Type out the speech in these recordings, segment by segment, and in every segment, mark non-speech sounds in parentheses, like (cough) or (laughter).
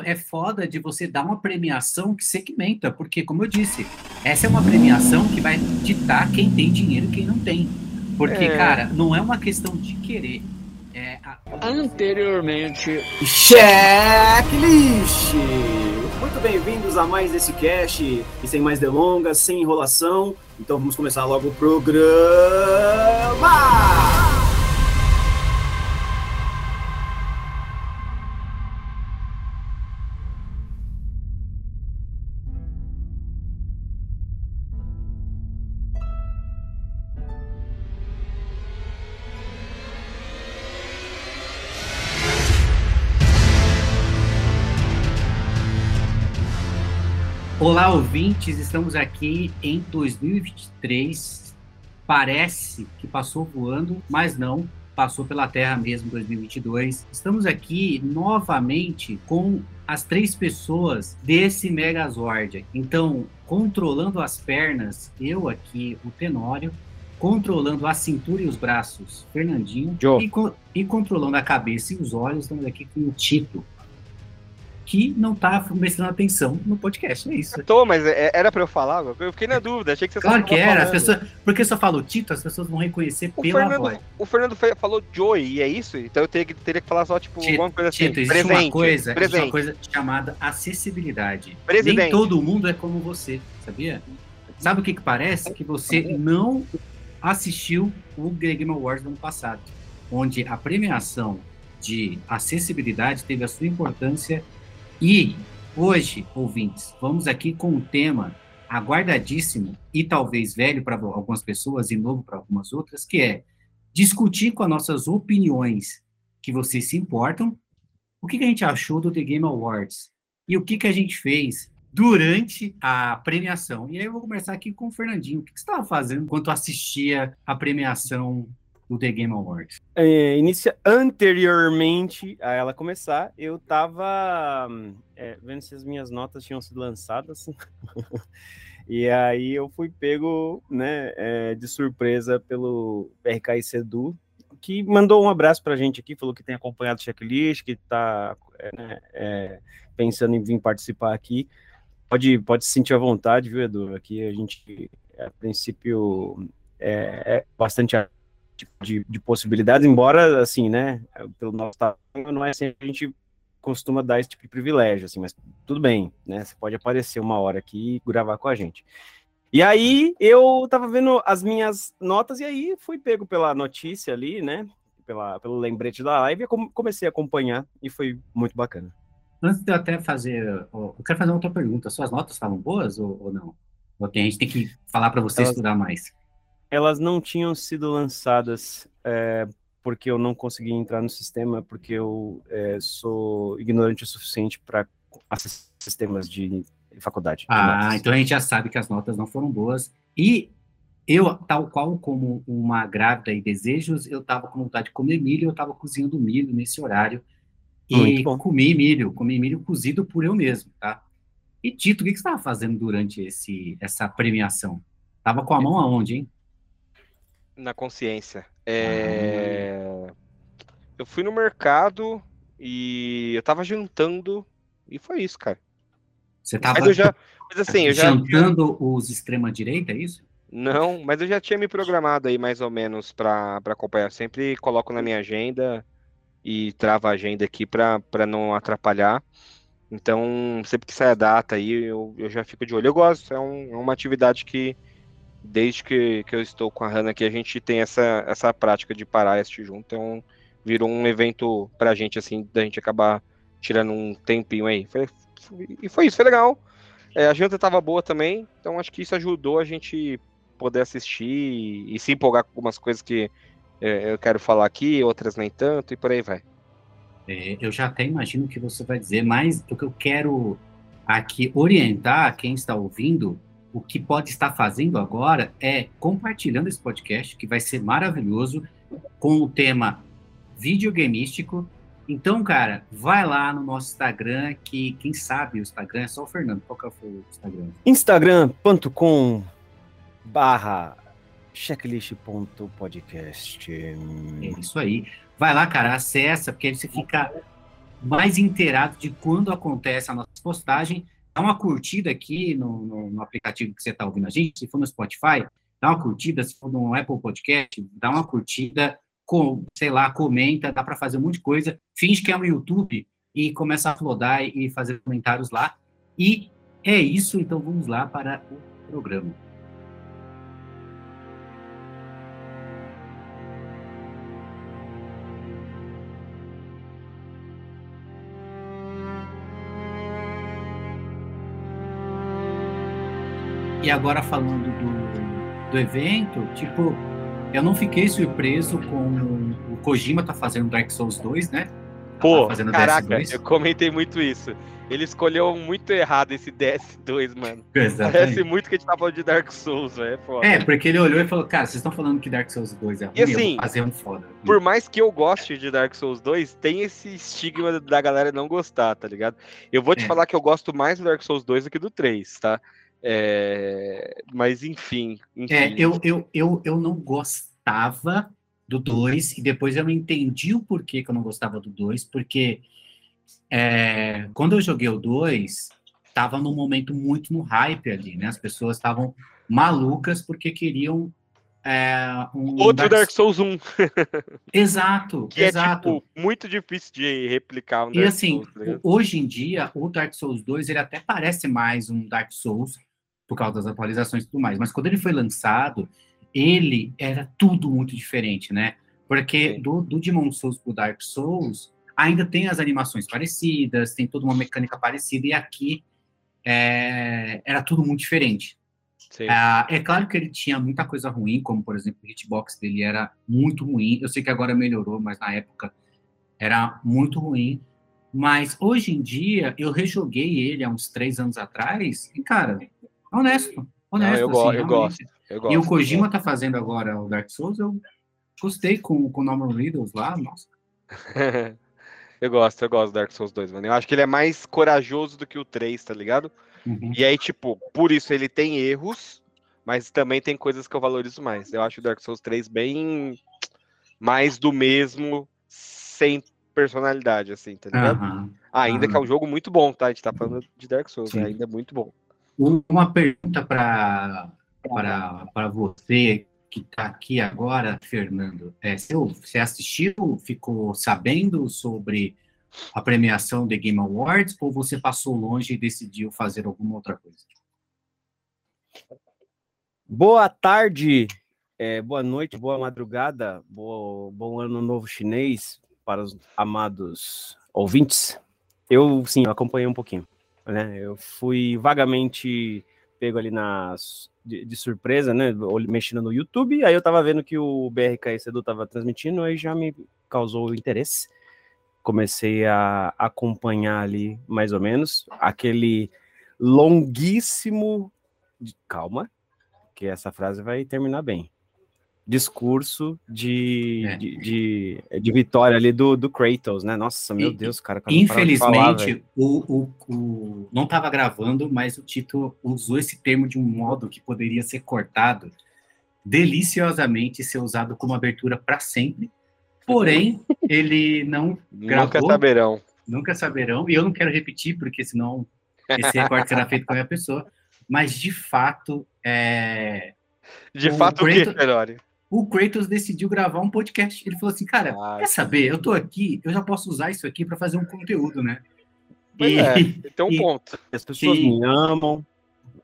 é foda de você dar uma premiação que segmenta, porque, como eu disse, essa é uma premiação que vai ditar quem tem dinheiro e quem não tem. Porque, é. cara, não é uma questão de querer. É a... Anteriormente. Checklist! Muito bem-vindos a mais esse cast. E sem mais delongas, sem enrolação. Então vamos começar logo o programa! Olá, ouvintes, estamos aqui em 2023. Parece que passou voando, mas não, passou pela Terra mesmo 2022. Estamos aqui novamente com as três pessoas desse Megazord. Então, controlando as pernas, eu aqui, o Tenório, controlando a cintura e os braços, Fernandinho, e, e, controlando a cabeça e os olhos, estamos aqui com o Tito que não tá prestando atenção no podcast, é isso. Eu tô, mas é, era pra eu falar? Eu fiquei na dúvida, achei que você Claro que era, as pessoas, porque só falou Tito, as pessoas vão reconhecer o pela Fernando, voz. O Fernando falou Joey, e é isso? Então eu teria que, teria que falar só, tipo, Tito, alguma coisa assim. Tito, existe presente, uma coisa, presente. existe uma coisa chamada acessibilidade. Presidente. Nem todo mundo é como você, sabia? Sabe o que que parece? Que você não assistiu o Game Awards do ano passado, onde a premiação de acessibilidade teve a sua importância e hoje, ouvintes, vamos aqui com um tema aguardadíssimo e talvez velho para algumas pessoas e novo para algumas outras, que é discutir com as nossas opiniões que vocês se importam, o que, que a gente achou do The Game Awards e o que, que a gente fez durante a premiação. E aí eu vou começar aqui com o Fernandinho. O que, que você estava fazendo enquanto assistia a premiação do The Game Awards? É, inicia anteriormente a ela começar, eu tava é, vendo se as minhas notas tinham sido lançadas. (laughs) e aí eu fui pego, né, é, de surpresa pelo RKI Sedu, que mandou um abraço pra gente aqui, falou que tem acompanhado o checklist, que tá é, né, é, pensando em vir participar aqui. Pode, pode se sentir à vontade, viu, Edu? Aqui a gente, a princípio, é, é bastante de, de, possibilidades, embora, assim, né, pelo nosso tamanho, não é sempre a gente costuma dar esse tipo de privilégio, assim, mas tudo bem, né, você pode aparecer uma hora aqui e gravar com a gente. E aí, eu tava vendo as minhas notas, e aí fui pego pela notícia ali, né, pela, pelo lembrete da live, e comecei a acompanhar, e foi muito bacana. Antes de eu até fazer, eu quero fazer outra pergunta, suas notas estavam boas ou, ou não? Tem, a gente tem que falar para você Elas... estudar mais? Elas não tinham sido lançadas é, porque eu não consegui entrar no sistema, porque eu é, sou ignorante o suficiente para acessar sistemas de faculdade. Ah, de então a gente já sabe que as notas não foram boas. E eu, tal qual como uma grávida e desejos, eu estava com vontade de comer milho, eu estava cozinhando milho nesse horário. E comi milho, comi milho cozido por eu mesmo, tá? E Tito, o que, que você estava fazendo durante esse, essa premiação? Tava com a mão aonde, hein? Na consciência. É... Ah. Eu fui no mercado e eu tava jantando e foi isso, cara. Você tava mas eu já, mas assim, eu já jantando os extrema direita, é isso? Não, mas eu já tinha me programado aí mais ou menos para acompanhar. Sempre coloco na minha agenda e travo a agenda aqui para não atrapalhar. Então, sempre que sai a data aí, eu, eu já fico de olho. Eu gosto, é, um, é uma atividade que, desde que, que eu estou com a Hannah aqui, a gente tem essa, essa prática de parar e assistir junto. Então, virou um evento pra gente, assim, da gente acabar tirando um tempinho aí. Foi, e foi isso, foi legal. É, a janta tava boa também, então acho que isso ajudou a gente poder assistir e, e se empolgar com algumas coisas que é, eu quero falar aqui, outras nem tanto, e por aí vai. É, eu já até imagino o que você vai dizer, mas o que eu quero aqui orientar quem está ouvindo o que pode estar fazendo agora é compartilhando esse podcast, que vai ser maravilhoso, com o tema videogameístico. Então, cara, vai lá no nosso Instagram, que quem sabe o Instagram é só o Fernando. Qual que é o Instagram? Instagram.com barra checklist.podcast. É isso aí. Vai lá, cara, acessa, porque aí você fica mais inteirado de quando acontece a nossa postagem. Dá uma curtida aqui no, no, no aplicativo que você está ouvindo a gente, se for no Spotify, dá uma curtida, se for no Apple Podcast, dá uma curtida, com, sei lá, comenta, dá para fazer um monte de coisa, finge que é no YouTube e começa a flodar e fazer comentários lá. E é isso, então vamos lá para o programa. E agora falando do, do evento, tipo, eu não fiquei surpreso com o Kojima tá fazendo Dark Souls 2, né? Pô, tá caraca, DS2. eu comentei muito isso. Ele escolheu muito errado esse DS2, mano. (laughs) Exatamente. Parece muito que a gente tá falando de Dark Souls. É, é, porque ele olhou e falou, cara, vocês estão falando que Dark Souls 2 é ruim, e assim, fazer um foda. Por mais que eu goste de Dark Souls 2, tem esse estigma da galera não gostar, tá ligado? Eu vou te é. falar que eu gosto mais do Dark Souls 2 do que do 3, tá? É, mas enfim. enfim. É, eu, eu, eu, eu não gostava do 2 e depois eu entendi o porquê que eu não gostava do 2, porque é, quando eu joguei o 2, tava num momento muito no hype ali, né? As pessoas estavam malucas porque queriam é, um Outro Dark, Dark Souls 1. (laughs) exato, que exato. é tipo, muito difícil de replicar um E assim, Souls, tá hoje em dia, o Dark Souls 2, ele até parece mais um Dark Souls, por causa das atualizações e tudo mais. Mas quando ele foi lançado, ele era tudo muito diferente, né? Porque do, do Demon Souls pro Dark Souls, ainda tem as animações parecidas, tem toda uma mecânica parecida, e aqui é, era tudo muito diferente. É, é, claro que ele tinha muita coisa ruim, como, por exemplo, o hitbox dele era muito ruim. Eu sei que agora melhorou, mas na época era muito ruim. Mas hoje em dia, eu rejoguei ele há uns três anos atrás, e, cara, Honesto, honesto. Não, eu, assim, eu, gosto, eu, gosto, E o Kojima tá fazendo agora o Dark Souls, eu gostei com, com o Norman Reedus lá, nossa. (laughs) eu gosto, eu gosto do Dark Souls 2, mano. Eu acho que ele é mais corajoso do que o 3, tá ligado? Uhum. E aí, tipo, por isso ele tem erros, mas também tem coisas que eu valorizo mais. Eu acho o Dark Souls 3 bem mais do mesmo, sem personalidade, assim, tá ligado? Uhum. Ainda uhum. que é um jogo muito bom, tá? A gente tá falando de Dark Souls, né? ainda é muito bom. Uma pergunta para você que está aqui agora, Fernando. É, você assistiu, ficou sabendo sobre a premiação de Game Awards ou você passou longe e decidiu fazer alguma outra coisa? Boa tarde, é, boa noite, boa madrugada, boa, bom ano novo chinês para os amados ouvintes. Eu, sim, acompanhei um pouquinho né? Eu fui vagamente pego ali nas de, de, surpresa, né? Mexendo no YouTube, aí eu tava vendo que o BRK Sedu tava transmitindo, aí já me causou interesse. Comecei a acompanhar ali, mais ou menos, aquele longuíssimo. Calma, que essa frase vai terminar bem discurso de, é. de, de, de, vitória ali do, do Kratos, né? Nossa, meu e, Deus, cara. cara infelizmente, falar, o, o, o, não estava gravando, mas o Tito usou esse termo de um modo que poderia ser cortado deliciosamente ser usado como abertura para sempre. Porém, (laughs) ele não gravou. Nunca saberão. Nunca saberão. E eu não quero repetir, porque senão esse recorte será feito com a minha pessoa. Mas, de fato, é... De o fato, Kratos, o que, Ferrari? O Kratos decidiu gravar um podcast. Ele falou assim, cara, ah, quer saber? Eu tô aqui, eu já posso usar isso aqui para fazer um conteúdo, né? e, é, (laughs) tem um e, ponto. As pessoas e, me amam.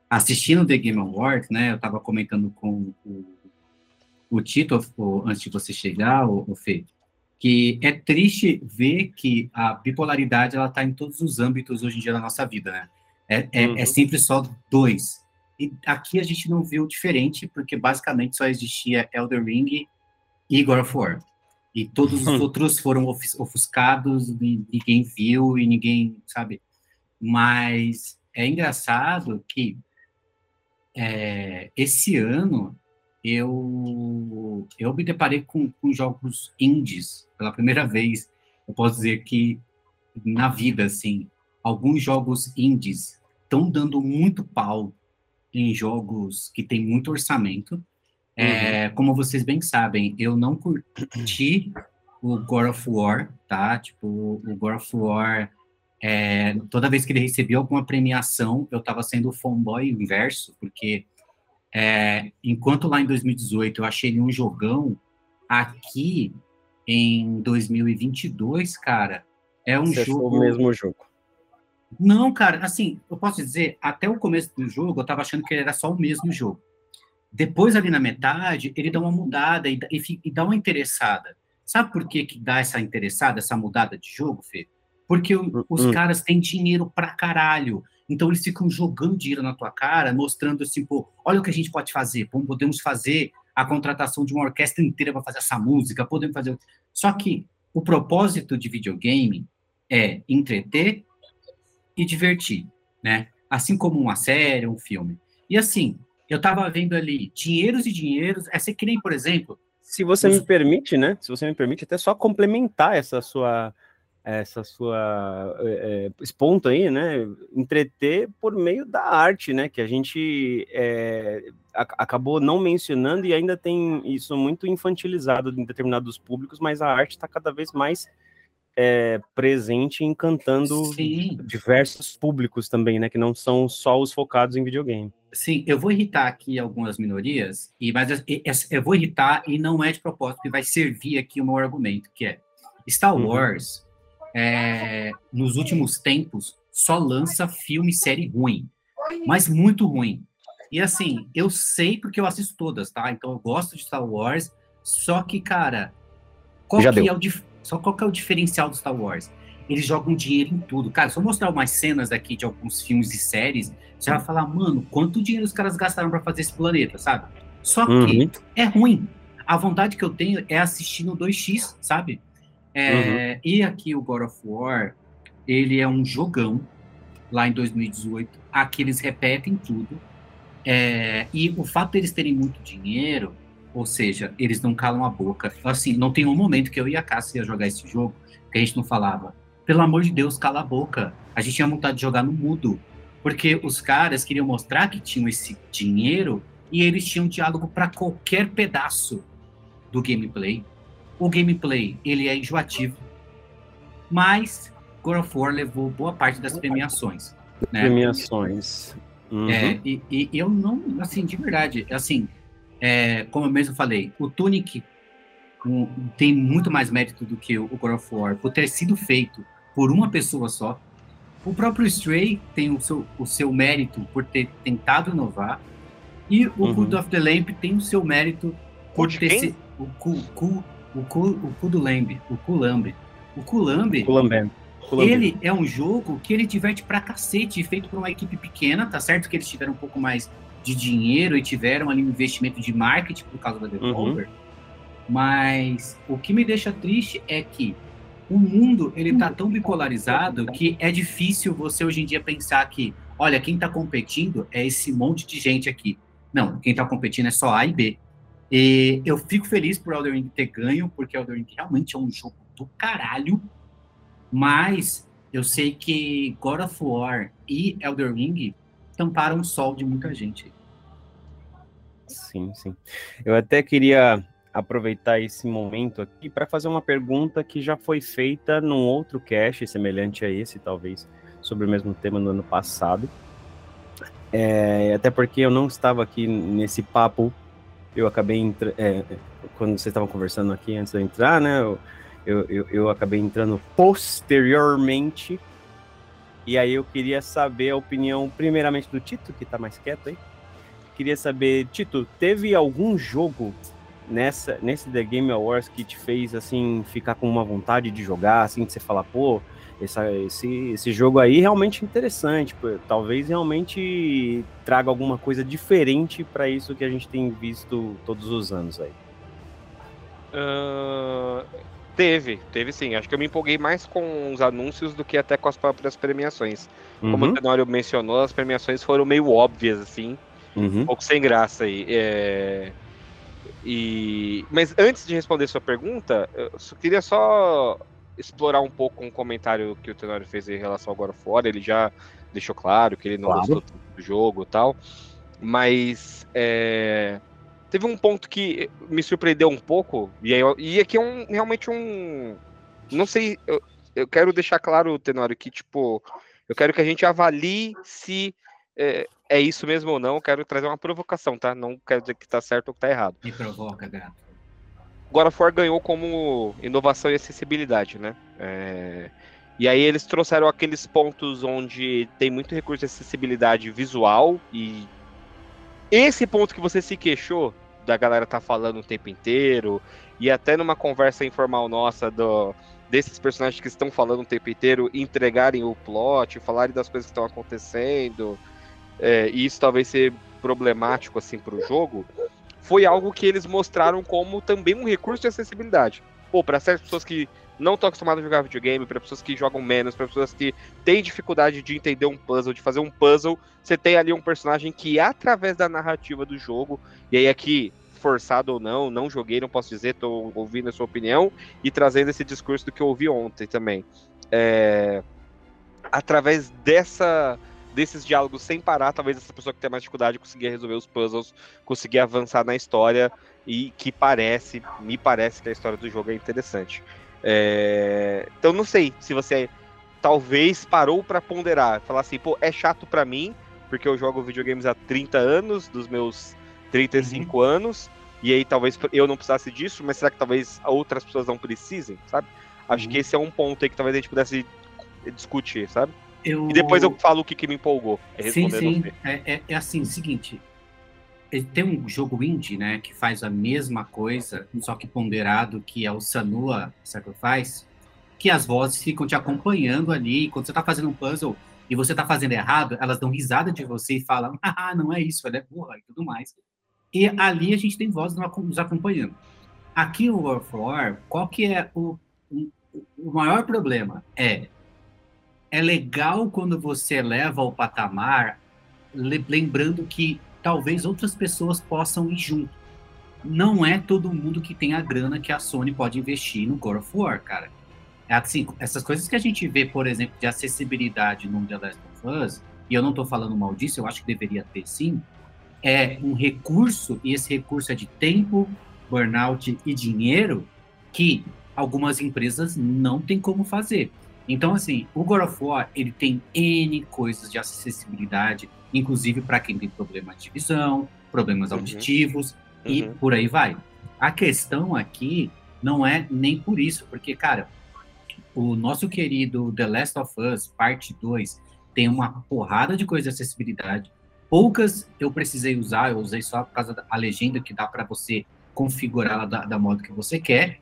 Assistindo The Game Awards, né? Eu tava comentando com o, o Tito, antes de você chegar, o, o Fê, que é triste ver que a bipolaridade ela tá em todos os âmbitos hoje em dia da nossa vida, né? É, é, é uhum. é sempre só dois. E aqui a gente não viu diferente, porque basicamente só existia Elder Ring e God of War. E todos os outros foram ofuscados, ninguém viu e ninguém, sabe? Mas é engraçado que é, esse ano eu, eu me deparei com, com jogos indies pela primeira vez. Eu posso dizer que na vida, assim, alguns jogos indies estão dando muito pau em jogos que tem muito orçamento. É, uhum. como vocês bem sabem, eu não curti o God of War, tá? Tipo, o God of War, é, toda vez que ele recebia alguma premiação, eu tava sendo o fanboy inverso, porque é, enquanto lá em 2018 eu achei ele um jogão, aqui em 2022, cara, é um Você jogo. o mesmo jogo. Não, cara, assim, eu posso dizer, até o começo do jogo eu tava achando que era só o mesmo jogo. Depois, ali na metade, ele dá uma mudada e, e, e dá uma interessada. Sabe por que, que dá essa interessada, essa mudada de jogo, Fê? Porque o, os hum. caras têm dinheiro pra caralho. Então eles ficam jogando dinheiro na tua cara, mostrando assim, pô, olha o que a gente pode fazer. Pô, podemos fazer a contratação de uma orquestra inteira para fazer essa música, podemos fazer. Só que o propósito de videogame é entreter e divertir, né? Assim como uma série, um filme. E assim, eu tava vendo ali dinheiros e dinheiros. Essa que nem, por exemplo, se você me permite, né? Se você me permite, até só complementar essa sua essa sua é, esse ponto aí, né? Entreter por meio da arte, né? Que a gente é, a, acabou não mencionando e ainda tem isso muito infantilizado em determinados públicos, mas a arte está cada vez mais é, presente encantando Sim. diversos públicos também, né? Que não são só os focados em videogame. Sim, eu vou irritar aqui algumas minorias, e mas eu vou irritar e não é de propósito, que vai servir aqui o meu argumento, que é Star uhum. Wars, uhum. é, nos últimos tempos, só lança filme e série ruim, mas muito ruim. E assim, eu sei porque eu assisto todas, tá? Então eu gosto de Star Wars, só que, cara, qual, que é, o, só qual que é o diferencial do Star Wars? eles jogam dinheiro em tudo. Cara, se eu mostrar umas cenas aqui de alguns filmes e séries, você vai falar, mano, quanto dinheiro os caras gastaram para fazer esse planeta, sabe? Só que uhum. é ruim. A vontade que eu tenho é assistir no 2x, sabe? É, uhum. E aqui o God of War, ele é um jogão, lá em 2018. Aqui eles repetem tudo. É, e o fato deles terem muito dinheiro, ou seja, eles não calam a boca. Assim, não tem um momento que eu e a Cássia ia jogar esse jogo que a gente não falava, pelo amor de Deus, cala a boca. A gente tinha vontade de jogar no mudo. Porque os caras queriam mostrar que tinham esse dinheiro e eles tinham diálogo para qualquer pedaço do gameplay. O gameplay, ele é enjoativo. Mas God of War levou boa parte das premiações. Né? Premiações. Uhum. É, e, e, eu não, assim, de verdade, assim, é, como eu mesmo falei, o Tunic um, tem muito mais mérito do que o God of War por ter sido feito por uma pessoa só. O próprio Stray tem o seu, o seu mérito por ter tentado inovar. E o uhum. Cult of the Lamp tem o seu mérito por ter sido. O cu, cu, o cu, o cu do Lamb. O Culambe. O Culambe. Culambe. Ele é um jogo que ele diverte pra cacete, feito por uma equipe pequena, tá certo que eles tiveram um pouco mais de dinheiro e tiveram ali um investimento de marketing por causa da Devolver. Uhum. Mas o que me deixa triste é que o mundo ele tá tão bipolarizado que é difícil você hoje em dia pensar que, olha, quem está competindo é esse monte de gente aqui. Não, quem está competindo é só A e B. E eu fico feliz por Elden Ring ter ganho, porque Elden Ring realmente é um jogo do caralho, mas eu sei que God of War e Elden Ring tamparam o sol de muita gente. Sim, sim. Eu até queria aproveitar esse momento aqui para fazer uma pergunta que já foi feita num outro cast semelhante a esse, talvez, sobre o mesmo tema no ano passado. É, até porque eu não estava aqui nesse papo, eu acabei é, quando vocês estavam conversando aqui antes de eu entrar, né? Eu, eu, eu, eu acabei entrando posteriormente. E aí eu queria saber a opinião, primeiramente, do Tito, que está mais quieto aí. Queria saber, Tito, teve algum jogo nessa nesse The Game Awards que te fez assim ficar com uma vontade de jogar, assim, de você falar, pô, essa, esse, esse jogo aí realmente interessante, pô, talvez realmente traga alguma coisa diferente para isso que a gente tem visto todos os anos aí. Uh, teve, teve sim. Acho que eu me empolguei mais com os anúncios do que até com as próprias premiações. Uhum. Como o Tenório mencionou, as premiações foram meio óbvias, assim, uhum. um pouco sem graça aí. É... E... Mas antes de responder sua pergunta, eu só queria só explorar um pouco um comentário que o Tenório fez em relação ao God of War. Ele já deixou claro que ele não claro. gostou do jogo e tal. Mas é... teve um ponto que me surpreendeu um pouco, e, aí, e aqui é um, realmente um. Não sei, eu, eu quero deixar claro, Tenório, que, tipo, eu quero que a gente avalie se é, é, isso mesmo ou não. Eu quero trazer uma provocação, tá? Não quero dizer que tá certo ou que tá errado. Me provoca, gato. God of War ganhou como inovação e acessibilidade, né? É... E aí eles trouxeram aqueles pontos onde tem muito recurso de acessibilidade visual e esse ponto que você se queixou da galera tá falando o tempo inteiro e até numa conversa informal nossa do, desses personagens que estão falando o tempo inteiro entregarem o plot, falarem das coisas que estão acontecendo, é, e isso talvez ser problemático assim para o jogo, foi algo que eles mostraram como também um recurso de acessibilidade. Pô, para certas pessoas que não estão acostumadas a jogar videogame, para pessoas que jogam menos, para pessoas que têm dificuldade de entender um puzzle, de fazer um puzzle, você tem ali um personagem que, através da narrativa do jogo, e aí aqui forçado ou não, não joguei, não posso dizer, estou ouvindo a sua opinião e trazendo esse discurso do que eu ouvi ontem também. É... Através dessa desses diálogos sem parar, talvez essa pessoa que tem mais dificuldade conseguir resolver os puzzles, conseguir avançar na história e que parece, me parece que a história do jogo é interessante. É... Então não sei se você talvez parou para ponderar, falar assim, pô, é chato para mim, porque eu jogo videogames há 30 anos, dos meus 35 uhum. anos, e aí talvez eu não precisasse disso, mas será que talvez outras pessoas não precisem, sabe? Acho uhum. que esse é um ponto aí que talvez a gente pudesse discutir, sabe? Eu... E depois eu falo o que, que me empolgou. É sim, sim. É, é, é, assim, seguinte. Tem um jogo indie, né, que faz a mesma coisa, só que ponderado, que é o Sanua Sacrifice, que as vozes ficam te acompanhando ali, quando você tá fazendo um puzzle e você tá fazendo errado, elas dão risada de você e falam, (laughs) ah, não é isso, ela é burra e tudo mais. E ali a gente tem vozes nos acompanhando. Aqui no War of War, qual que é o, o maior problema? É, é legal quando você eleva o patamar, lembrando que talvez outras pessoas possam ir junto. Não é todo mundo que tem a grana que a Sony pode investir no God of War, cara. É assim, essas coisas que a gente vê, por exemplo, de acessibilidade no The Last of Us, e eu não estou falando mal disso, eu acho que deveria ter sim, é um recurso, e esse recurso é de tempo, burnout e dinheiro, que algumas empresas não têm como fazer. Então, assim, o God of War, ele tem N coisas de acessibilidade, inclusive para quem tem problemas de visão, problemas uhum. auditivos, uhum. e por aí vai. A questão aqui não é nem por isso, porque, cara, o nosso querido The Last of Us, parte 2, tem uma porrada de coisa de acessibilidade, Poucas eu precisei usar, eu usei só por causa da legenda que dá para você configurar da, da modo que você quer.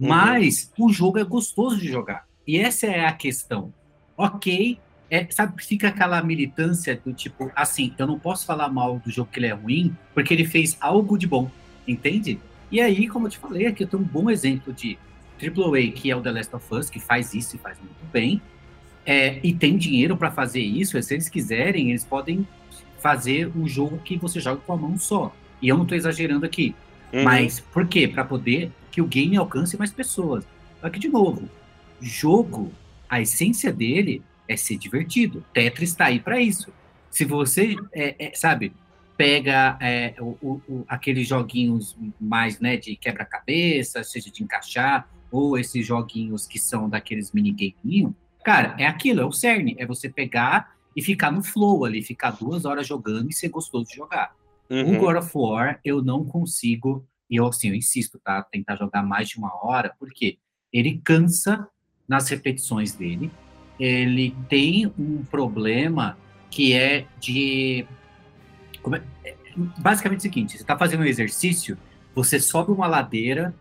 Uhum. Mas o jogo é gostoso de jogar. E essa é a questão. Ok, é, sabe, fica aquela militância do tipo, assim, eu não posso falar mal do jogo que ele é ruim, porque ele fez algo de bom, entende? E aí, como eu te falei, aqui eu tenho um bom exemplo de AAA, que é o The Last of Us, que faz isso e faz muito bem, é, e tem dinheiro para fazer isso, se eles quiserem, eles podem fazer um jogo que você joga com a mão só. E eu não estou exagerando aqui. Uhum. Mas por quê? Para poder que o game alcance mais pessoas. Aqui de novo, jogo, a essência dele é ser divertido. Tetris está aí para isso. Se você, é, é, sabe, pega é, o, o, aqueles joguinhos mais né, de quebra-cabeça, seja de encaixar, ou esses joguinhos que são daqueles minigaminhos, cara, é aquilo, é o cerne. É você pegar e ficar no flow ali, ficar duas horas jogando e ser gostoso de jogar. Uhum. O God of War, eu não consigo, e eu assim, eu insisto, tá? Tentar jogar mais de uma hora, porque ele cansa nas repetições dele, ele tem um problema que é de. É, basicamente é o seguinte: você está fazendo um exercício, você sobe uma ladeira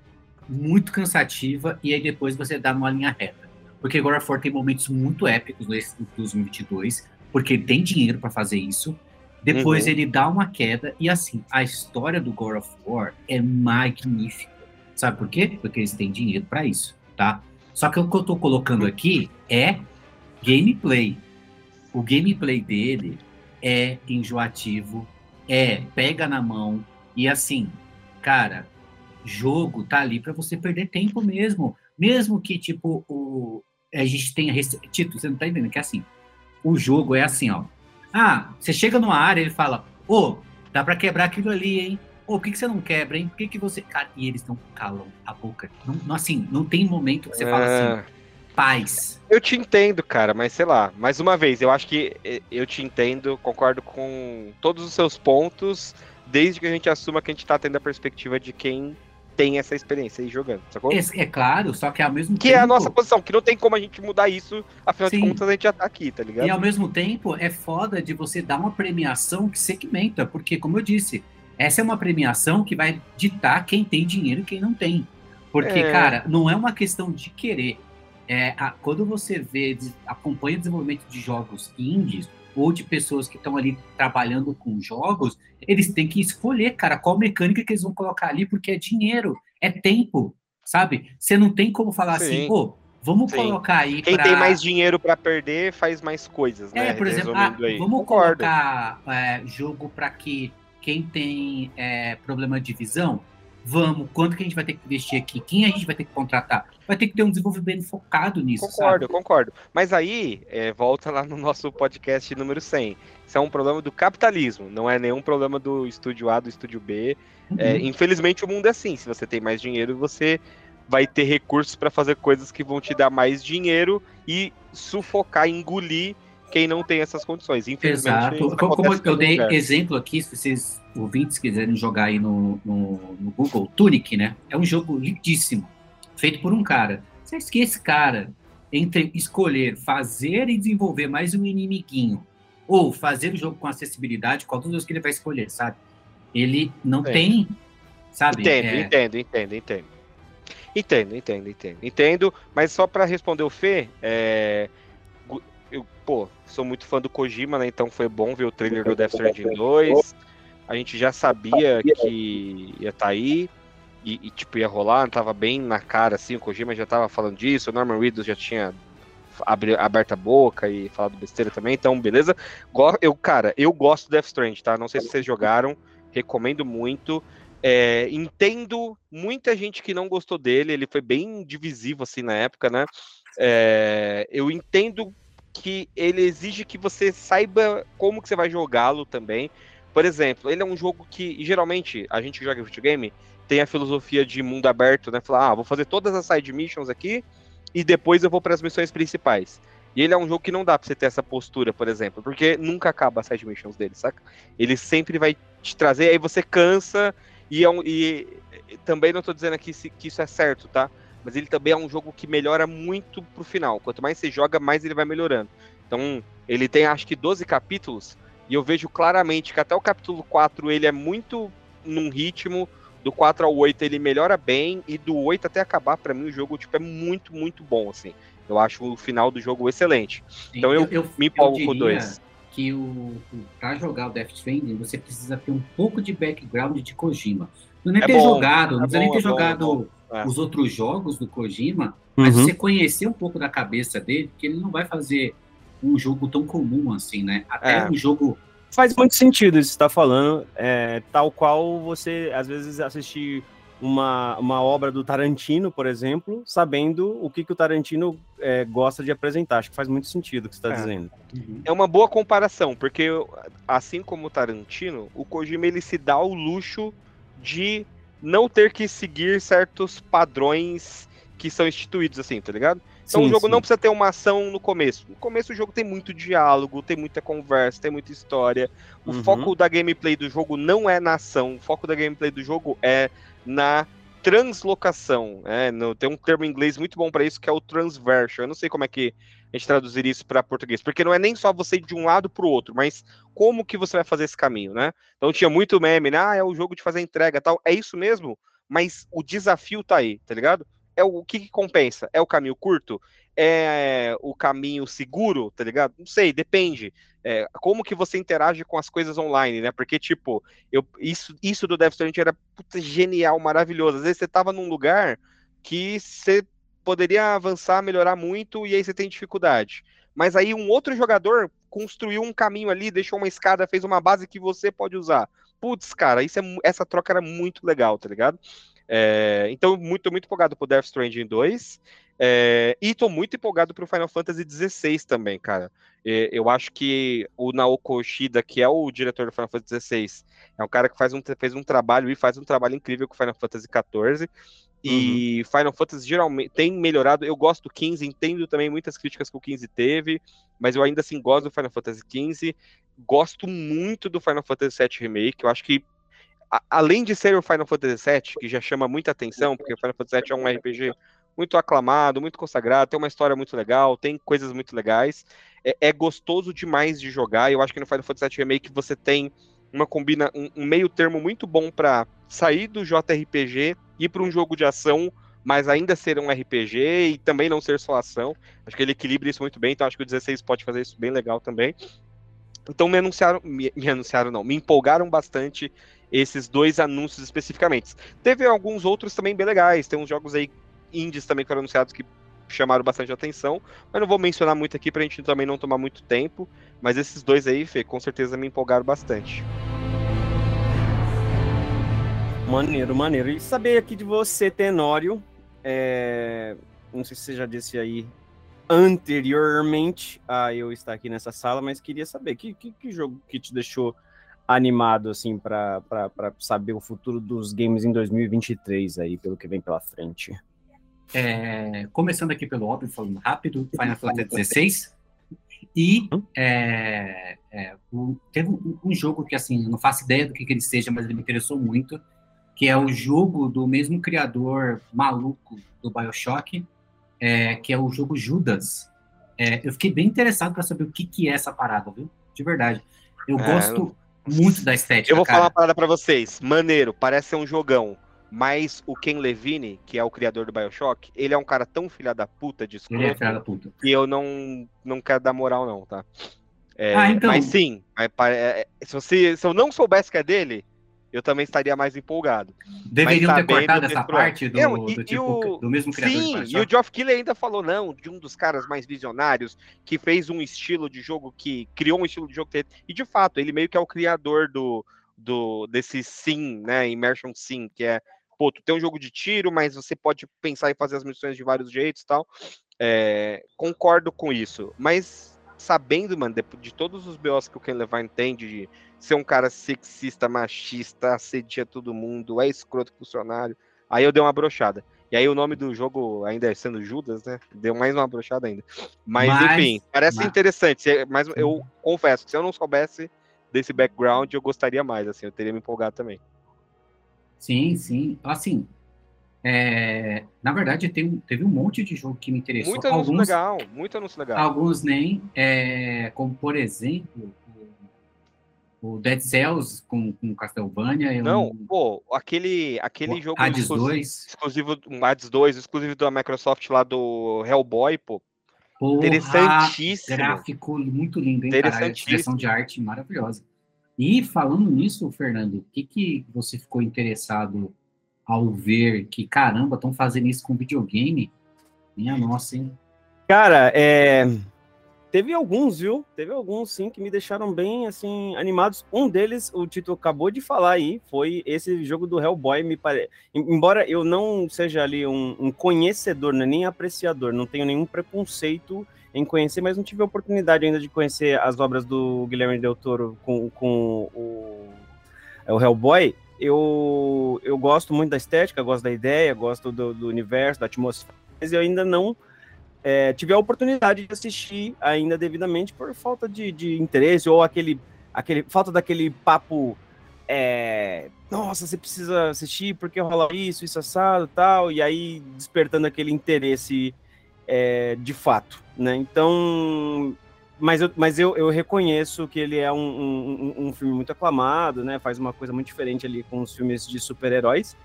muito cansativa e aí depois você dá uma linha reta. Porque God of War tem momentos muito épicos no 2022, porque tem dinheiro para fazer isso. Depois uhum. ele dá uma queda e assim, a história do God of War é magnífica. Sabe por quê? Porque eles têm dinheiro para isso, tá? Só que o que eu tô colocando aqui é gameplay. O gameplay dele é enjoativo, é pega na mão e assim, cara, jogo tá ali para você perder tempo mesmo, mesmo que tipo o a gente tenha Tito, você não tá entendendo que é assim, o jogo é assim, ó. Ah, você chega numa área ele fala, ô, oh, dá para quebrar aquilo ali, hein? Ô, por que, que você não quebra, hein? Por que, que você. Cara, e eles não calam a boca. Não, assim, não tem momento que você fala assim, paz. Eu te entendo, cara, mas sei lá, mais uma vez, eu acho que eu te entendo, concordo com todos os seus pontos, desde que a gente assuma que a gente tá tendo a perspectiva de quem tem essa experiência aí jogando, sacou? É, é claro, só que ao mesmo que tempo. é a nossa posição, que não tem como a gente mudar isso, afinal Sim. de contas a gente já tá aqui, tá ligado? E ao mesmo tempo, é foda de você dar uma premiação que segmenta, porque, como eu disse, essa é uma premiação que vai ditar quem tem dinheiro e quem não tem. Porque, É. cara, não é uma questão de querer. É, a- quando você vê, acompanha o desenvolvimento de jogos indies ou de pessoas que estão ali trabalhando com jogos, eles têm que escolher, cara, qual mecânica que eles vão colocar ali, porque é dinheiro, é tempo, sabe? Você não tem como falar assim, Sim. pô, vamos Sim. colocar aí Quem pra- tem mais dinheiro pra perder faz mais coisas, né? é, por exemplo, ah, vamos Concordo. colocar é, jogo para que quem tem é, problema de visão, vamos, quanto que a gente vai ter que investir aqui? Quem a gente vai ter que contratar? Vai ter que ter um desenvolvimento focado nisso, Concordo, sabe? concordo. Mas aí, é, volta lá no nosso podcast número 100. Isso é um problema do capitalismo, não é nenhum problema do estúdio A, do estúdio B. É, Uhum. infelizmente o mundo é assim. Se você tem mais dinheiro, você vai ter recursos para fazer coisas que vão te dar mais dinheiro e sufocar, engolir quem não tem essas condições. Infelizmente, Exato. Como, eu dei lugar. exemplo aqui, se vocês ouvintes quiserem jogar aí no, no, no Google, Tunic, né? É um jogo lindíssimo, feito por um cara. Você acha que esse cara, entre escolher fazer e desenvolver mais um inimiguinho, ou fazer o jogo com acessibilidade, qual dos dois que ele vai escolher, sabe? Ele não Sim. tem, sabe? Entendo, É, entendo, entendo, entendo. Entendo, entendo, entendo. Entendo, mas só pra responder o Fê, é, eu, pô, sou muito fã do Kojima, né? Então foi bom ver o trailer do Death Stranding 2. A gente já sabia que ia estar aí e, e, tipo, ia rolar, tava bem na cara, assim, o Kojima já tava falando disso, o Norman Reedus já tinha abri- aberto a boca e falado besteira também, então beleza. Eu, cara, eu gosto do Death Stranding, tá? Não sei se vocês jogaram, recomendo muito. É, entendo muita gente que não gostou dele, ele foi bem divisivo assim na época, né? É, eu entendo que ele exige que você saiba como que você vai jogá-lo também. Por exemplo, ele é um jogo que geralmente a gente que joga videogame tem a filosofia de mundo aberto, né? Falar, ah, vou fazer todas as side missions aqui e depois eu vou para as missões principais. E ele é um jogo que não dá pra você ter essa postura, por exemplo, porque nunca acaba as side missions dele, saca? Ele sempre vai te trazer, aí você cansa e, é um, e também não tô dizendo aqui que isso é certo, tá? Mas ele também é um jogo que melhora muito pro final. Quanto mais você joga, mais ele vai melhorando. Então, ele tem acho que 12 capítulos, e eu vejo claramente que até o capítulo 4 ele é muito num ritmo, do 4 ao 8 ele melhora bem, e do 8 até acabar, pra mim o jogo tipo, é muito, muito bom, assim. Eu acho o final do jogo excelente. Então eu me empolgo com dois. que o, o, para jogar o Death Stranding, você precisa ter um pouco de background de Kojima. Não nem É ter bom, jogado, não é precisa nem ter é é jogado bom. É. os outros jogos do Kojima, mas Uhum. você conhecer um pouco da cabeça dele, porque ele não vai fazer um jogo tão comum assim, né? Até É. um jogo. Faz muito sentido isso que você está falando, é, tal qual você, às vezes, assistir uma, uma obra do Tarantino, por exemplo, sabendo o que, que o Tarantino é, gosta de apresentar. Acho que faz muito sentido o que você está É. dizendo. É uma boa comparação, porque assim como o Tarantino, o Kojima ele se dá o luxo de não ter que seguir certos padrões que são instituídos, assim, tá ligado? Então Sim, o jogo sim. não precisa ter uma ação no começo. No começo o jogo tem muito diálogo, tem muita conversa, tem muita história. O Uhum. foco da gameplay do jogo não é na ação, o foco da gameplay do jogo é na translocação. É, no- tem um termo em inglês muito bom pra isso que é o transversion. Eu não sei como é que a gente traduzir isso para português, porque não é nem só você ir de um lado para o outro, mas como que você vai fazer esse caminho, né? Então tinha muito meme, né? Ah, é o jogo de fazer entrega, tal. É isso mesmo, mas o desafio tá aí, tá ligado? É o, o que, que compensa? É o caminho curto? É o caminho seguro, tá ligado? Não sei, depende. É, como que você interage com as coisas online, né? Porque, tipo, eu, isso, isso do Death Stranding era puta, genial, maravilhoso. Às vezes você tava num lugar que você poderia avançar, melhorar muito, e aí você tem dificuldade. Mas aí um outro jogador construiu um caminho ali, deixou uma escada, fez uma base que você pode usar. Putz, cara, isso é, essa troca era muito legal, tá ligado? É, então, muito, muito empolgado pro Death Stranding 2. É, e tô muito empolgado pro Final Fantasy XVI também, cara. É, eu acho que o Naoko Oshida, que é o diretor do Final Fantasy XVI, é um cara que faz um, fez um trabalho e faz um trabalho incrível com o Final Fantasy XIV. E uhum. Final Fantasy geralmente tem melhorado. Eu gosto do 15, entendo também muitas críticas que o 15 teve, mas eu ainda assim gosto do Final Fantasy 15. Gosto muito do Final Fantasy VII Remake. Eu acho que, a, além de ser o Final Fantasy VII, que já chama muita atenção, porque o Final Fantasy VII é um RPG muito aclamado, muito consagrado, tem uma história muito legal, tem coisas muito legais. É, é gostoso demais de jogar. Eu acho que no Final Fantasy VII Remake você tem uma combina um, um meio termo muito bom para sair do JRPG ir para um jogo de ação, mas ainda ser um RPG e também não ser só ação. Acho que ele equilibra isso muito bem, então acho que o 16 pode fazer isso bem legal também. Então me anunciaram, me, me anunciaram não, me empolgaram bastante esses dois anúncios especificamente. Teve alguns outros também bem legais, tem uns jogos aí indies também que foram anunciados que chamaram bastante atenção, mas não vou mencionar muito aqui pra gente também não tomar muito tempo, mas esses dois aí, Fê, com certeza me empolgaram bastante. Maneiro, maneiro. E saber aqui de você, Tenório, é... não sei se você já disse aí anteriormente a eu estar aqui nessa sala, mas queria saber que, que, que jogo que te deixou animado assim para saber o futuro dos games em 2023 aí, pelo que vem pela frente. É, começando aqui pelo óbvio, falando rápido, Final Fantasy XVI. E hum? é, é, o, teve um, um, jogo que, assim, eu não faço ideia do que, que ele seja, mas ele me interessou muito, que é o jogo do mesmo criador maluco do Bioshock, é, que é o jogo Judas. É, eu fiquei bem interessado para saber o que, que é essa parada, viu? De verdade. Eu é, gosto muito da estética. Eu vou cara. falar uma parada para vocês. Maneiro, parece ser um jogão. Mas o Ken Levine, que é o criador do Bioshock, ele é um cara tão filha da puta de escroto, ele é filha da puta. que eu não, não quero dar moral, não, tá? É, ah, então... Mas sim, é, é, se, você, se eu não soubesse que é dele, eu também estaria mais empolgado. Deveriam ter cortado essa parte do, e, do, tipo, o, do mesmo criador Sim, e o Geoff Keighley ainda falou, não, de um dos caras mais visionários, que fez um estilo de jogo, que criou um estilo de jogo, e de fato, ele meio que é o criador do, do desse sim, né, Immersion Sim, que é, pô, tu tem um jogo de tiro, mas você pode pensar em fazer as missões de vários jeitos e tal, é, concordo com isso, mas sabendo, mano, de, de todos os BOs que o Ken Levine tem de ser um cara sexista, machista, assedia todo mundo, é escroto funcionário. Aí eu dei uma brochada. E aí o nome do jogo, ainda é sendo Judas, né? Deu mais uma brochada ainda. Mas, mas enfim, parece mas... interessante. Mas eu confesso que se eu não soubesse desse background, eu gostaria mais, assim, eu teria me empolgado também. Sim, sim. Assim, é, na verdade, tem, teve um monte de jogo que me interessou. Muito anúncio alguns, legal, muito anúncio legal. Alguns nem, é, como por exemplo, o Dead Cells com, com Castlevania. Não, pô, aquele, aquele jogo Hades exclusivo, 2. exclusivo, um Hades 2, exclusivo da Microsoft lá do Hellboy, pô. Porra, Interessantíssimo. Gráfico muito lindo, hein, cara? Direção de arte maravilhosa. E falando nisso, Fernando, o que, que você ficou interessado ao ver que, caramba, estão fazendo isso com videogame? Minha nossa, hein? Cara, é Teve alguns, viu? Teve alguns, sim, que me deixaram bem, assim, animados. Um deles, o Tito acabou de falar aí, foi esse jogo do Hellboy, me parece. Embora eu não seja ali um, um conhecedor, né, nem apreciador, não tenho nenhum preconceito em conhecer, mas não tive a oportunidade ainda de conhecer as obras do Guilherme Del Toro com, com o, é, o Hellboy. Eu, eu gosto muito da estética, gosto da ideia, gosto do, do universo, da atmosfera, mas eu ainda não é, tive a oportunidade de assistir ainda devidamente por falta de, de interesse ou aquele, aquele falta daquele papo é, nossa, você precisa assistir porque rola isso, isso assado tal, e aí despertando aquele interesse é, de fato, né? Então, mas eu, mas eu, eu reconheço que ele é um, um, um, filme muito aclamado, né? Faz uma coisa muito diferente ali com os filmes de super-heróis.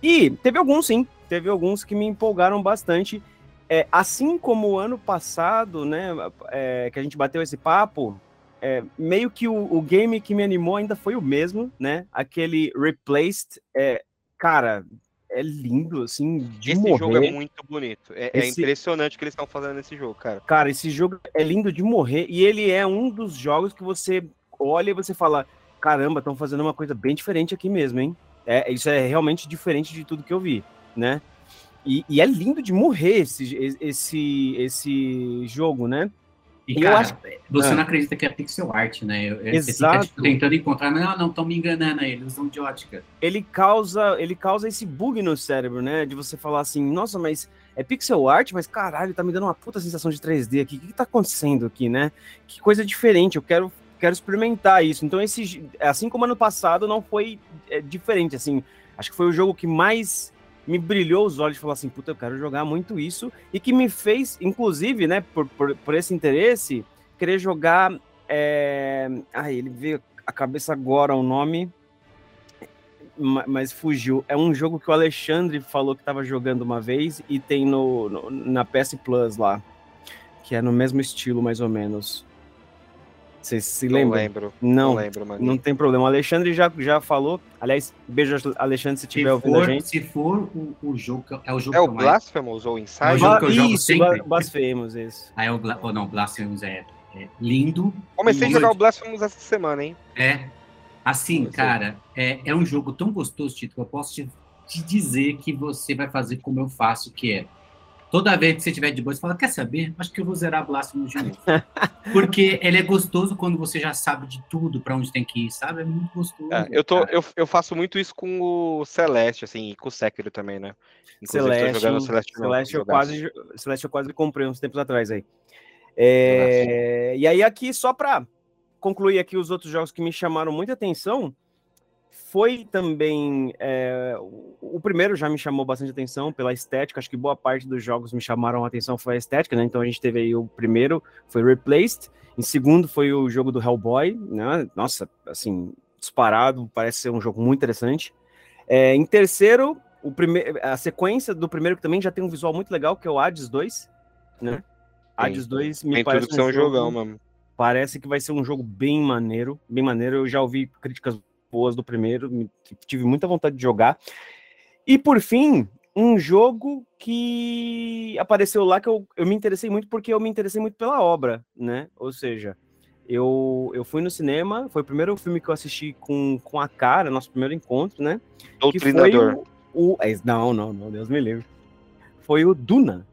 E teve alguns, sim, teve alguns que me empolgaram bastante. É, assim como o ano passado, né, é, que a gente bateu esse papo, é, meio que o, o, game que me animou ainda foi o mesmo, né? Aquele Replaced, é, cara, é lindo, assim, de esse morrer. jogo é muito bonito. É, é esse... é impressionante o que eles estão fazendo nesse jogo, cara. Cara, esse jogo é lindo de morrer e ele é um dos jogos que você olha e você fala, caramba, estão fazendo uma coisa bem diferente aqui mesmo, hein? É, isso é realmente diferente de tudo que eu vi, né? E, e, é lindo de morrer esse, esse, esse jogo, né? E, cara, acho... você ah. não acredita que é pixel art, né? Eu, Exato. Fica, tentando encontrar, não, não, estão me enganando aí, eles usam de ótica. Ele causa, ele causa esse bug no cérebro, né? De você falar assim, nossa, mas é pixel art, mas caralho, tá me dando uma puta sensação de 3D aqui. O que, que tá acontecendo aqui, né? Que coisa diferente, eu quero, quero experimentar isso. Então, esse, assim como ano passado, não foi é, diferente, assim. Acho que foi o jogo que mais me brilhou os olhos e falou assim, puta, eu quero jogar muito isso, e que me fez, inclusive, né, por, por, por esse interesse, querer jogar. É... Ai, ele veio a cabeça agora o nome, mas fugiu. É um jogo que o Alexandre falou que estava jogando uma vez e tem no, no, na PS Plus lá, que é no mesmo estilo, mais ou menos. Vocês se lembram? Não lembro. Não, não lembro, mano. Não tem problema. O Alexandre já, já falou. Aliás, beijo, Alexandre, se estiver ouvindo a gente. Se for o, o jogo. É o jogo é o Blasphemous ou Inside? É o jogo que eu jogo isso, sempre. Blasphemous, isso. Ah, é o Bla... oh, não, Blasphemous é, é lindo. Comecei a jogar o Blasphemous essa semana, hein? É. Assim, cara, é, é um jogo tão gostoso, Tito, que eu posso te, te dizer que você vai fazer como eu faço, que é Toda vez que você tiver de boa, você fala, quer saber? Acho que eu vou zerar Blasphemous de novo. (laughs) Porque ele é gostoso quando você já sabe de tudo, para onde tem que ir, sabe? É muito gostoso. É, eu, tô, eu, eu faço muito isso com o Celeste, assim, e com o Sekiro também, né? Inclusive, Celeste, jogando Celeste, Celeste, eu quase, Celeste eu quase comprei uns tempos atrás aí. É, e aí aqui, só para concluir aqui os outros jogos que me chamaram muita atenção, foi também. É, o primeiro já me chamou bastante atenção pela estética. Acho que boa parte dos jogos me chamaram a atenção foi a estética, né? Então a gente teve aí o primeiro, foi Replaced. Em segundo foi o jogo do Hellboy, né? Nossa, assim, disparado, parece ser um jogo muito interessante. É, em terceiro, o primeiro, a sequência do primeiro que também já tem um visual muito legal, que é o Hades 2, né? Hades 2 me tem parece tudo que um jogo, jogão, mano. Parece que vai ser um jogo bem maneiro, bem maneiro. Eu já ouvi críticas boas do primeiro, tive muita vontade de jogar. E por fim, um jogo que apareceu lá que eu, eu me interessei muito porque eu me interessei muito pela obra, né? Ou seja, eu, eu fui no cinema, foi o primeiro filme que eu assisti com, com a cara, nosso primeiro encontro, né? Doutrinador. O, o, é, não, não, não, Deus me livre. Foi o Duna,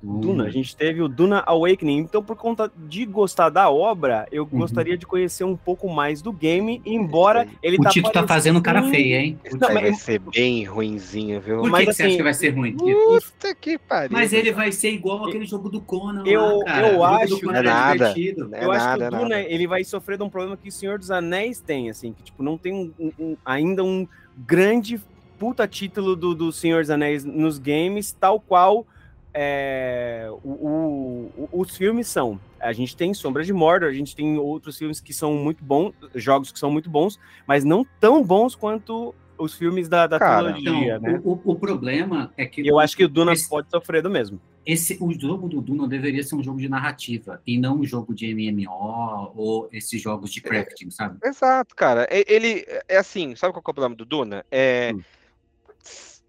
Duna, a gente teve o Duna Awakening. Então, por conta de gostar da obra, eu uhum. gostaria de conhecer um pouco mais do game, embora ele o tá Tito tá fazendo cara feia, hein? O Não, mas... vai ser bem ruinzinho, viu? Por que, mas, que assim, você acha que vai ser ruim? Puta que pariu. Mas ele vai ser igual aquele jogo do Conan eu, lá. Eu acho... Não é nada. É eu acho que o Duna, nada. ele vai sofrer de um problema que o Senhor dos Anéis tem, assim, que, tipo, não tem um, um, ainda um grande puta título do, do Senhor dos Anéis nos games, tal qual é, o, o, os filmes são. A gente tem Sombra de Mordor, a gente tem outros filmes que são muito bons, jogos que são muito bons, mas não tão bons quanto os filmes da, da Cara, trilogia, então, né? O, o, problema é que. Eu acho que o Duna esse, pode sofrer do mesmo. Esse, o jogo do Duna deveria ser um jogo de narrativa e não um jogo de MMO ou esses jogos de crafting, sabe? Exato, cara. Ele é assim, sabe qual é o problema do Duna? É. Hum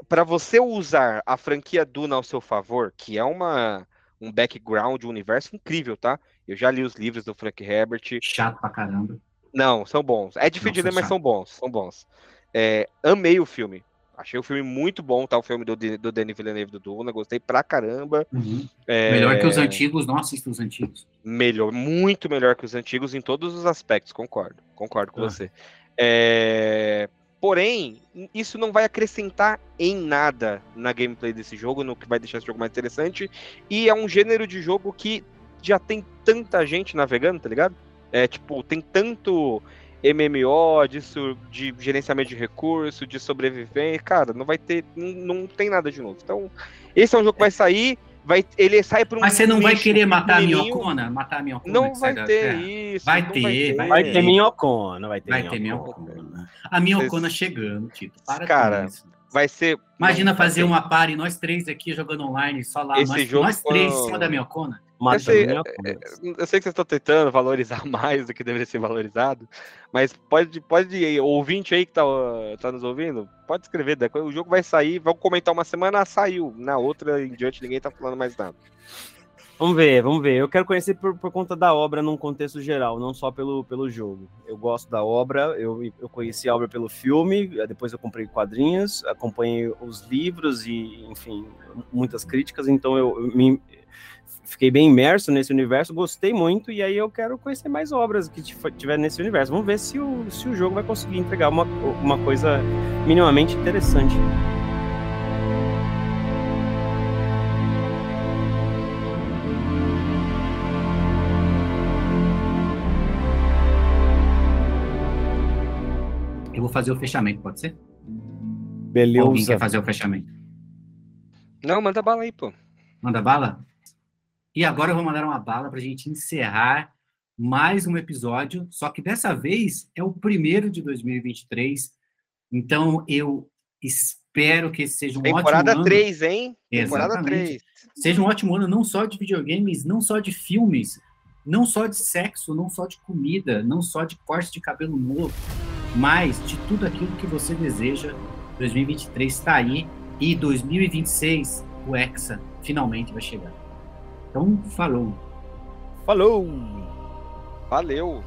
para você usar a franquia Duna ao seu favor, que é uma um background, um universo incrível, tá? Eu já li os livros do Frank Herbert. Chato pra caramba. Não, são bons. É difícil de ler, mas são bons, são bons. É, amei o filme. Achei o filme muito bom, tá? O filme do, do Denis Villeneuve do Duna, gostei pra caramba. Uhum. É... Melhor que os antigos, não assisto os antigos. Melhor, muito melhor que os antigos em todos os aspectos, concordo. Concordo com ah. você. É... Porém, isso não vai acrescentar em nada na gameplay desse jogo, no que vai deixar esse jogo mais interessante. E é um gênero de jogo que já tem tanta gente navegando, tá ligado? É tipo, tem tanto MMO, disso, de gerenciamento de recurso, de sobrevivência. Cara, não vai ter. Não, não tem nada de novo. Então, esse é um jogo que vai sair vai, ele sai para um. Mas você não vai querer matar a minhocona? Matar a minhocona? Não vai ter isso. Vai ter, vai ter. Vai ter minhocona, vai ter, vai ter minhocona. A minhocona chegando, Tito. Para Cara, vai ser. Imagina fazer uma party, nós três aqui jogando online, só lá, Esse nós, jogo, nós três em cima da minhocona. Eu sei, é, é, eu sei, que vocês estão tentando valorizar (laughs) mais do que deveria ser valorizado, mas pode, pode ouvinte aí que tá, tá nos ouvindo, pode escrever. O jogo vai sair, vamos comentar uma semana, saiu. Na outra em diante ninguém tá falando mais nada. Vamos ver, vamos ver. Eu quero conhecer por, por conta da obra num contexto geral, não só pelo, pelo jogo. Eu gosto da obra, eu, eu conheci a obra pelo filme, depois eu comprei quadrinhos, acompanhei os livros e, enfim, muitas críticas, então eu, eu me, fiquei bem imerso nesse universo, gostei muito, e aí eu quero conhecer mais obras que tiver nesse universo. Vamos ver se o, se o jogo vai conseguir entregar uma, uma coisa minimamente interessante. Eu vou fazer o fechamento, pode ser? Beleza. Ou alguém quer fazer o fechamento? Não, manda bala aí, pô. Manda bala? E agora eu vou mandar uma bala para a gente encerrar mais um episódio, só que dessa vez é o primeiro de 2023. Então eu espero que esse seja um Temporada ótimo ano. 3, hein? Temporada Exatamente. 3. Seja um ótimo ano não só de videogames, não só de filmes, não só de sexo, não só de comida, não só de corte de cabelo novo, mas de tudo aquilo que você deseja. 2023 está aí e 2026 o Hexa finalmente vai chegar. Então, falou. Falou! Valeu.